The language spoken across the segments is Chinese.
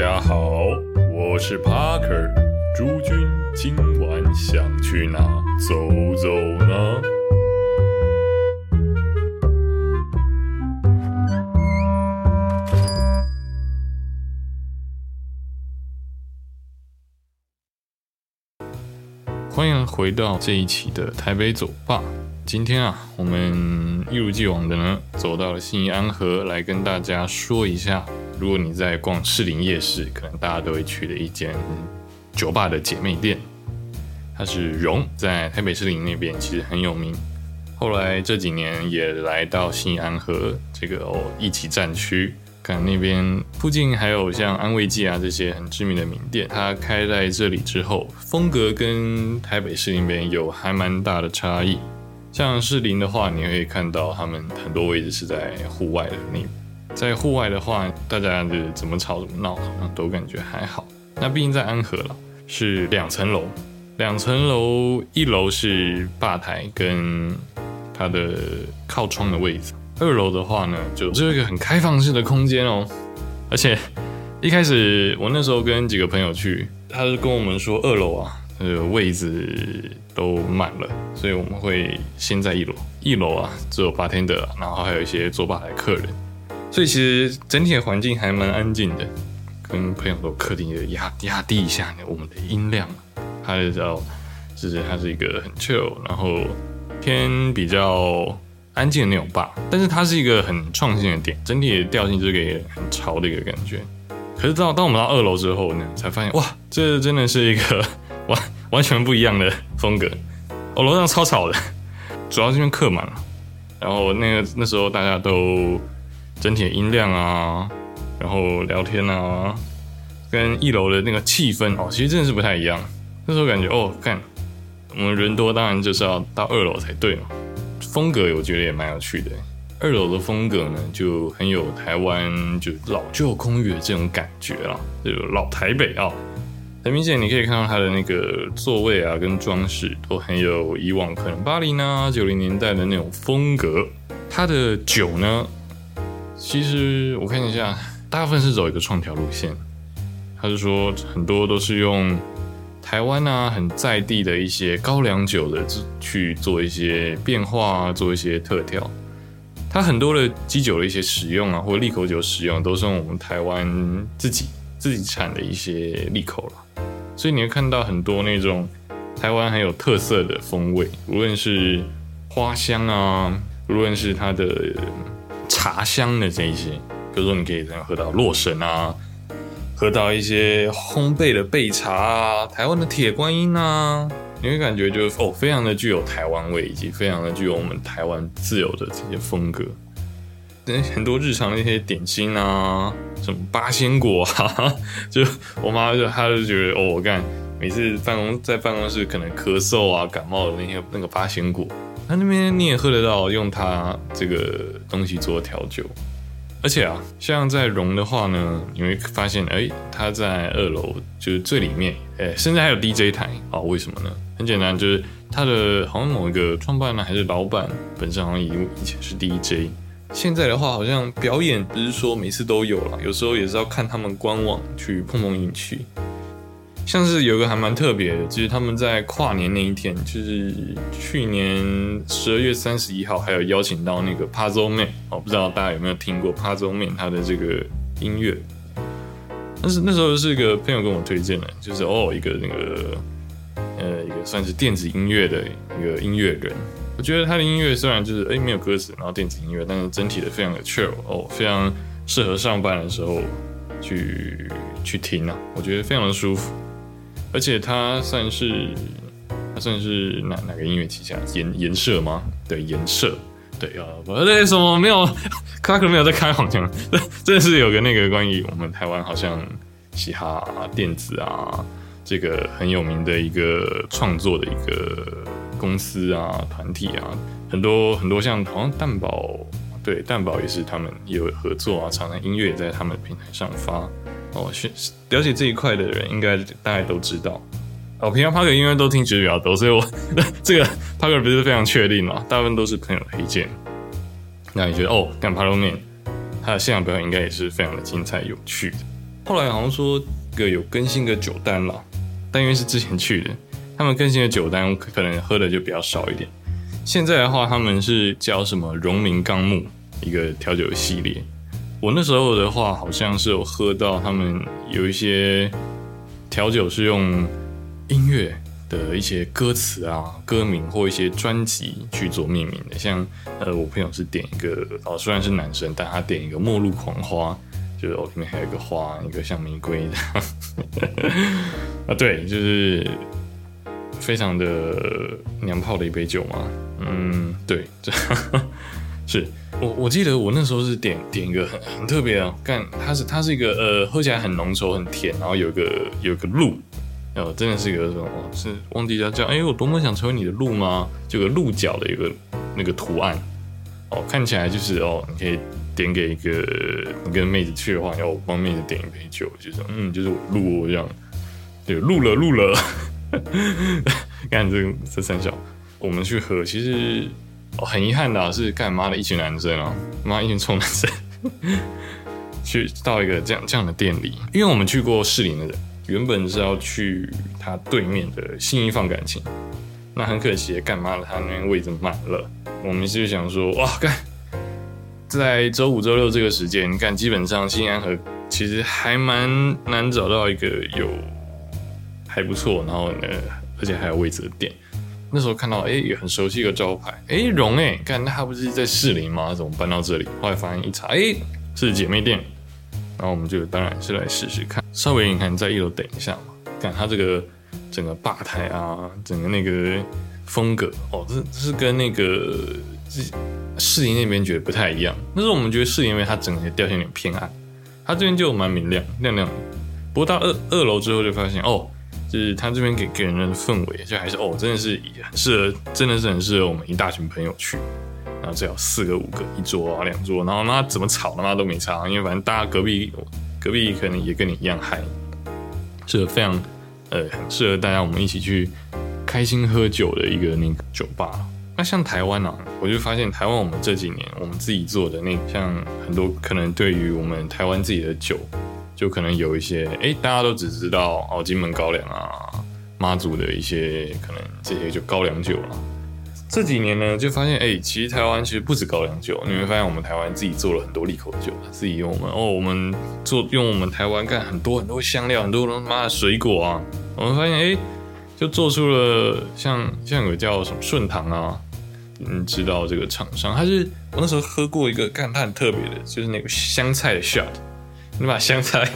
大家好，我是 Parker。诸君今晚想去哪走走呢？欢迎回到这一期的台北走吧。今天啊，我们一如既往的呢，走到了信义安和，来跟大家说一下，如果你在逛士林夜市，可能大家都会去的一间酒吧的姐妹店，它是荣，在台北士林那边其实很有名。后来这几年也来到新安和这个哦一起战区。看那边附近还有像安慰剂啊这些很知名的名店，它开在这里之后，风格跟台北市那边有还蛮大的差异。像士林的话，你会看到他们很多位置是在户外的，你在户外的话，大家的怎么吵怎么闹，好像都感觉还好。那毕竟在安和了，是两层楼，两层楼，一楼是吧台跟它的靠窗的位置。二楼的话呢，就只有一个很开放式的空间哦，而且一开始我那时候跟几个朋友去，他是跟我们说二楼啊，呃位置都满了，所以我们会先在一楼。一楼啊，只有八天的，然后还有一些坐吧台客人，所以其实整体的环境还蛮安静的。跟朋友都客厅的压压低一下我们的音量，它是叫，就是它是一个很 chill，然后偏比较。安静的那种吧，但是它是一个很创新的点，整体的调性就是给很潮的一个感觉。可是到当我们到二楼之后呢，才发现哇，这真的是一个 完完全不一样的风格。哦，楼上超吵的，主要这边客满了，然后那个那时候大家都 整体的音量啊，然后聊天啊，跟一楼的那个气氛哦，其实真的是不太一样。那时候感觉哦，看我们人多，当然就是要到二楼才对嘛。风格我觉得也蛮有趣的，二楼的风格呢就很有台湾就老旧公寓的这种感觉啦，就老台北啊，很明显你可以看到它的那个座位啊跟装饰都很有以往可能八零啊九零年代的那种风格。它的酒呢，其实我看一下，大部分是走一个创调路线，他是说很多都是用。台湾啊，很在地的一些高粱酒的去做一些变化，做一些特调。它很多的基酒的一些使用啊，或者利口酒使用，都是用我们台湾自己自己产的一些利口了。所以你会看到很多那种台湾很有特色的风味，无论是花香啊，无论是它的茶香的这一些，比如说你可以这样喝到洛神啊。喝到一些烘焙的焙茶啊，台湾的铁观音啊，你会感觉就是哦，非常的具有台湾味，以及非常的具有我们台湾自有的这些风格。很多日常的一些点心啊，什么八仙果啊，就我妈就她就觉得哦，我干每次办公在办公室可能咳嗽啊、感冒的那些那个八仙果，他那边你也喝得到，用它这个东西做调酒。而且啊，像在融的话呢，你会发现，哎，它在二楼就是最里面，哎，甚至还有 DJ 台啊？为什么呢？很简单，就是它的好像某一个创办呢，还是老板本身好像以以前是 DJ，现在的话好像表演不是说每次都有了，有时候也是要看他们官网去碰碰运气。像是有个还蛮特别的，就是他们在跨年那一天，就是去年十二月三十一号，还有邀请到那个 Puzzle Man 哦，不知道大家有没有听过 Puzzle Man 他的这个音乐？但是那时候是一个朋友跟我推荐的，就是哦一个那个呃一个算是电子音乐的一个音乐人，我觉得他的音乐虽然就是哎没有歌词，然后电子音乐，但是整体的非常的 chill 哦，非常适合上班的时候去去听啊，我觉得非常的舒服。而且他算是，他算是哪哪个音乐旗下？颜颜色吗？对，颜色，对啊，不对，什么没有？他可能没有在开黄腔，真的是有个那个关于我们台湾好像嘻哈电子啊，这个很有名的一个创作的一个公司啊团体啊，很多很多像好像蛋堡，对，蛋堡也是他们有合作啊，常常音乐也在他们平台上发。哦，是了解这一块的人，应该大家都知道。哦，平常 Parker 因为都听其实比较多，所以我 这个 Parker 不是非常确定嘛，大部分都是朋友推荐。那你觉得哦，干 Parker 面，他的现场表演应该也是非常的精彩有趣的。后来好像说个有更新个酒单了，但因为是之前去的，他们更新的酒单可能喝的就比较少一点。现在的话，他们是叫什么荣民纲目一个调酒系列。我那时候的话，好像是有喝到他们有一些调酒是用音乐的一些歌词啊、歌名或一些专辑去做命名的。像呃，我朋友是点一个哦，虽然是男生，但他点一个《末路狂花》，就是哦里面还有一个花，一个像玫瑰的啊，对，就是非常的娘炮的一杯酒嘛。嗯，对，这是我我记得我那时候是点点一个很很特别啊，干它是它是一个呃喝起来很浓稠很甜，然后有个有个鹿，哦真的是一个什么是忘记叫叫哎我多么想成为你的鹿吗？就个鹿角的一个那个图案，哦看起来就是哦你可以点给一个你跟妹子去的话，要我帮妹子点一杯酒，就是嗯就是我鹿这样，对鹿了鹿了，看 这这三小。我们去喝，其实哦很遗憾的是，干妈的一群男生啊，妈一群臭男生，去到一个这样这样的店里，因为我们去过士林的人，原本是要去他对面的新一放感情，那很可惜，干妈的他那边位置满了，我们就想说，哇干，在周五周六这个时间，干基本上新安和其实还蛮难找到一个有还不错，然后呢，而且还有位置的店。那时候看到，哎，也很熟悉一个招牌，哎，荣哎，看那他不是在士林吗？怎么搬到这里？后来发现一查，哎，是姐妹店，然后我们就当然是来试试看。稍微你看在一楼等一下嘛，看他这个整个吧台啊，整个那个风格，哦，这这是跟那个士林那边觉得不太一样。那时候我们觉得士林那边它整个调性有点偏暗，它这边就蛮明亮亮亮的。不过到二二楼之后就发现，哦。就是他这边给给人的氛围，就还是哦，真的是很适合，真的是很适合我们一大群朋友去。然后最好四个、五个一桌啊，两桌，然后那怎么吵他妈都没差，因为反正大家隔壁隔壁可能也跟你一样嗨，是非常呃很适合大家我们一起去开心喝酒的一个那个酒吧。那像台湾呢，我就发现台湾我们这几年我们自己做的那像很多可能对于我们台湾自己的酒。就可能有一些哎，大家都只知道哦，金门高粱啊，妈祖的一些可能这些就高粱酒了。这几年呢，就发现哎，其实台湾其实不止高粱酒，你会发现我们台湾自己做了很多利口酒，自己用我们哦，我们做用我们台湾干很多很多香料，很多他妈的水果啊，我们发现哎，就做出了像像有个叫什么顺堂啊，嗯，知道这个厂商，他是我那时候喝过一个干，它很特别的，就是那个香菜的 shot。你把香菜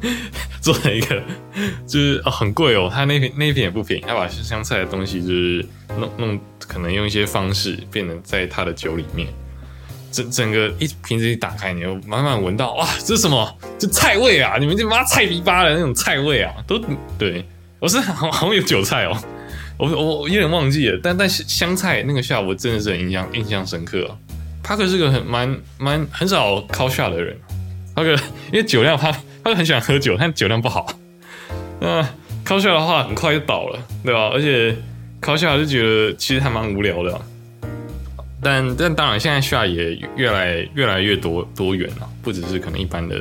做成一个，就是很贵哦，他那瓶那瓶也不便宜。他把香菜的东西就是弄弄，可能用一些方式变成在他的酒里面，整整个一瓶子一打开，你就满满闻到哇，这是什么？这菜味啊！你们这妈菜逼巴的那种菜味啊，都对我是好好有韭菜哦，我我有点忘记了，但但香菜那个下午真的是很印象印象深刻啊。帕克是个很蛮蛮很少靠下的人。那个，因为酒量，他他很喜欢喝酒，但酒量不好。那靠下的话，很快就倒了，对吧？而且靠下就觉得其实还蛮无聊的。但但当然，现在下也越来越来越多多元了，不只是可能一般的，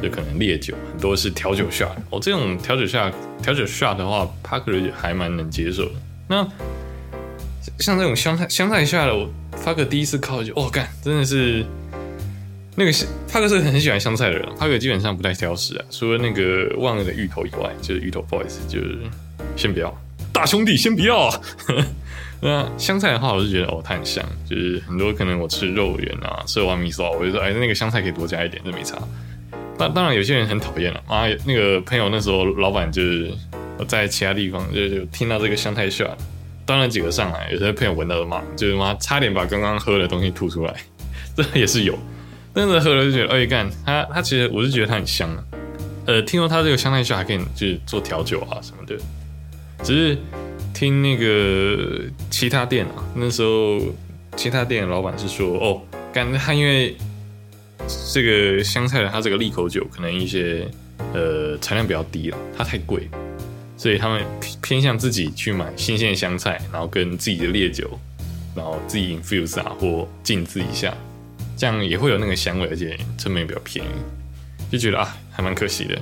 就可能烈酒，很多是调酒下。哦，这种调酒下调酒下的话，帕克还蛮能接受的。那像这种香菜香菜下的，我帕克第一次靠酒，哦，干，真的是。那个是帕克是很喜欢香菜的人，帕克基本上不太挑食啊，除了那个忘了的芋头以外，就是芋头不好意思，就是先不要，大兄弟先不要啊。那香菜的话，我是觉得哦，它很香，就是很多可能我吃肉圆啊，吃完米烧，我就说哎，那个香菜可以多加一点，这没差。当当然有些人很讨厌了，啊，那个朋友那时候老板就是在其他地方就就听到这个香菜香，端了几个上来，有些朋友闻到了嘛，就是妈差点把刚刚喝的东西吐出来，这也是有。真的喝了就觉得，哎干，它它其实我是觉得它很香啊。呃，听说它这个香奈下还可以就是做调酒啊什么的。只是听那个其他店啊，那时候其他店的老板是说，哦，干他因为这个香菜的它这个利口酒可能一些呃产量比较低了，它太贵，所以他们偏向自己去买新鲜的香菜，然后跟自己的烈酒，然后自己 infuse 啊或浸渍一下。这样也会有那个香味，而且成本也比较便宜。就觉得啊，还蛮可惜的，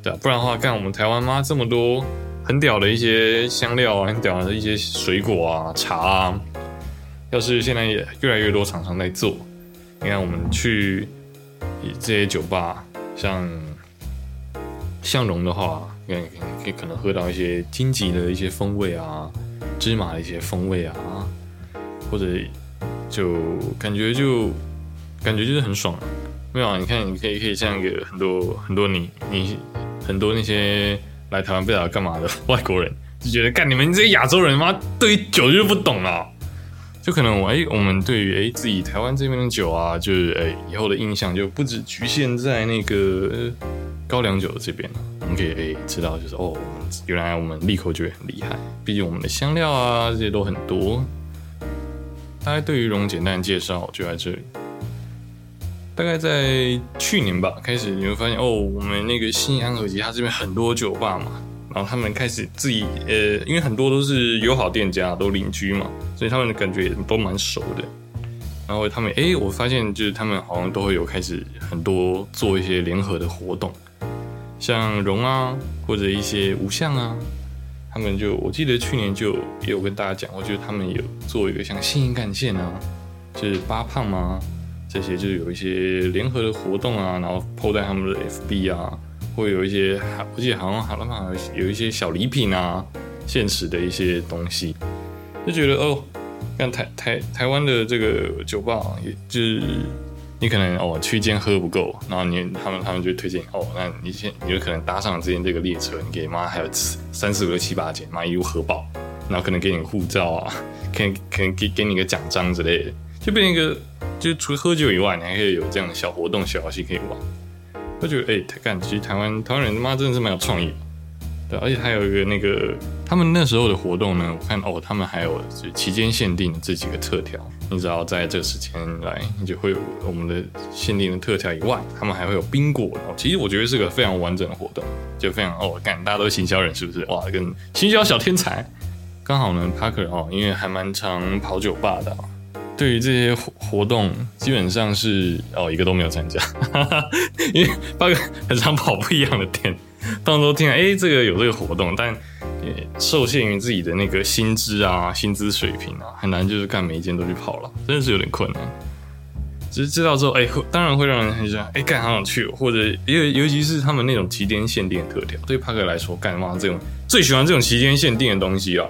对啊，不然的话，干我们台湾妈这么多很屌的一些香料啊，很屌的一些水果啊、茶啊，要是现在也越来越多厂商在做，你看我们去这些酒吧，像向荣的话，可以可可能喝到一些荆棘的一些风味啊，芝麻的一些风味啊，或者就感觉就感觉就是很爽。没有啊，你看，你可以可以像一个很多很多你你很多那些来台湾不知道干嘛的外国人，就觉得干你们这些亚洲人妈对于酒就不懂了，就可能我哎我们对于哎自己台湾这边的酒啊，就是哎以后的印象就不止局限在那个高粱酒这边了，我们可以哎知道就是哦我们原来我们利口酒也很厉害，毕竟我们的香料啊这些都很多，大概对于龙简单介绍就在这里。大概在去年吧，开始你会发现哦，我们那个新安和吉，它这边很多酒吧嘛，然后他们开始自己呃，因为很多都是友好店家，都邻居嘛，所以他们的感觉也都蛮熟的。然后他们哎，我发现就是他们好像都会有开始很多做一些联合的活动，像荣啊，或者一些无相啊，他们就我记得去年就也有跟大家讲，我觉得他们有做一个像新营干线啊，就是八胖吗？这些就是有一些联合的活动啊，然后抛在他们的 FB 啊，会有一些，我记得好像好像好像有一些小礼品啊，现实的一些东西，就觉得哦，像台台台湾的这个酒吧，也就是你可能哦区间喝不够，然后你他们他们就推荐哦，那你先你就可能搭上之前这个列车，你给妈还有三四五六七八间，妈一路喝饱，然后可能给你护照啊，可能可能给给你个奖章之类的，就变成一个。就除了喝酒以外，你还可以有这样的小活动、小游戏可以玩。我觉得，哎，台干，其实台湾台湾人他妈真的是蛮有创意的，对。而且还有一个那个，他们那时候的活动呢，我看哦，他们还有就期间限定的这几个特调。你只要在这个时间来，你就会有我们的限定的特调以外，他们还会有冰果。哦，其实我觉得是个非常完整的活动，就非常哦，干，大家都是行销人是不是？哇，跟行销小天才。刚好呢，Parker 哦，因为还蛮常跑酒吧的。对于这些活活动，基本上是哦一个都没有参加，因为八个很常跑不一样的店，到时候听哎这个有这个活动，但也受限于自己的那个薪资啊薪资水平啊，很难就是干每一间都去跑了，真的是有点困难。只是知道之后，哎，当然会让人很想哎干好想去，或者尤尤其是他们那种期间限定的特调，对帕克来说干嘛这种最喜欢这种期间限定的东西啊，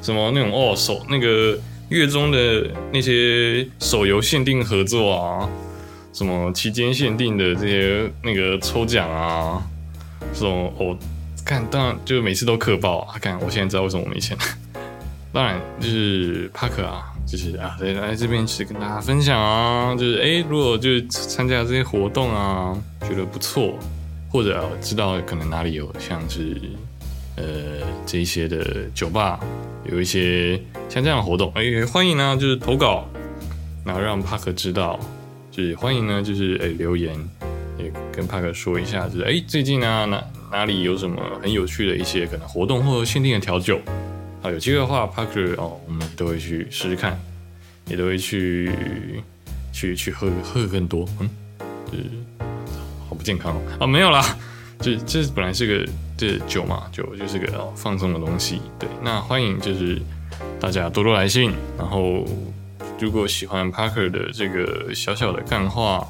什么那种哦手那个。月中的那些手游限定合作啊，什么期间限定的这些那个抽奖啊，这种我看当然就每次都氪爆啊！看我现在知道为什么我没钱。当然就是帕克啊，就是啊来来这边其实跟大家分享啊，就是哎如果就是参加这些活动啊，觉得不错，或者知道可能哪里有像是。呃，这些的酒吧有一些像这样的活动，哎，欢迎呢，就是投稿，然后让帕克知道，就是欢迎呢，就是哎留言，也跟帕克说一下，就是哎最近呢哪哪里有什么很有趣的一些可能活动或者限定的调酒，啊，有机会的话，帕克哦，我们都会去试试看，也都会去去去喝喝更多，嗯，就是好不健康哦，啊，没有啦，这这本来是个。是酒嘛，酒就是个放松的东西。对，那欢迎就是大家多多来信。然后，如果喜欢 Parker 的这个小小的干话，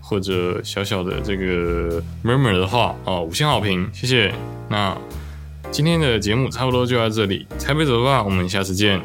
或者小小的这个 murmur 的话，哦，五星好评，谢谢。那今天的节目差不多就到这里，台北走吧，我们下次见。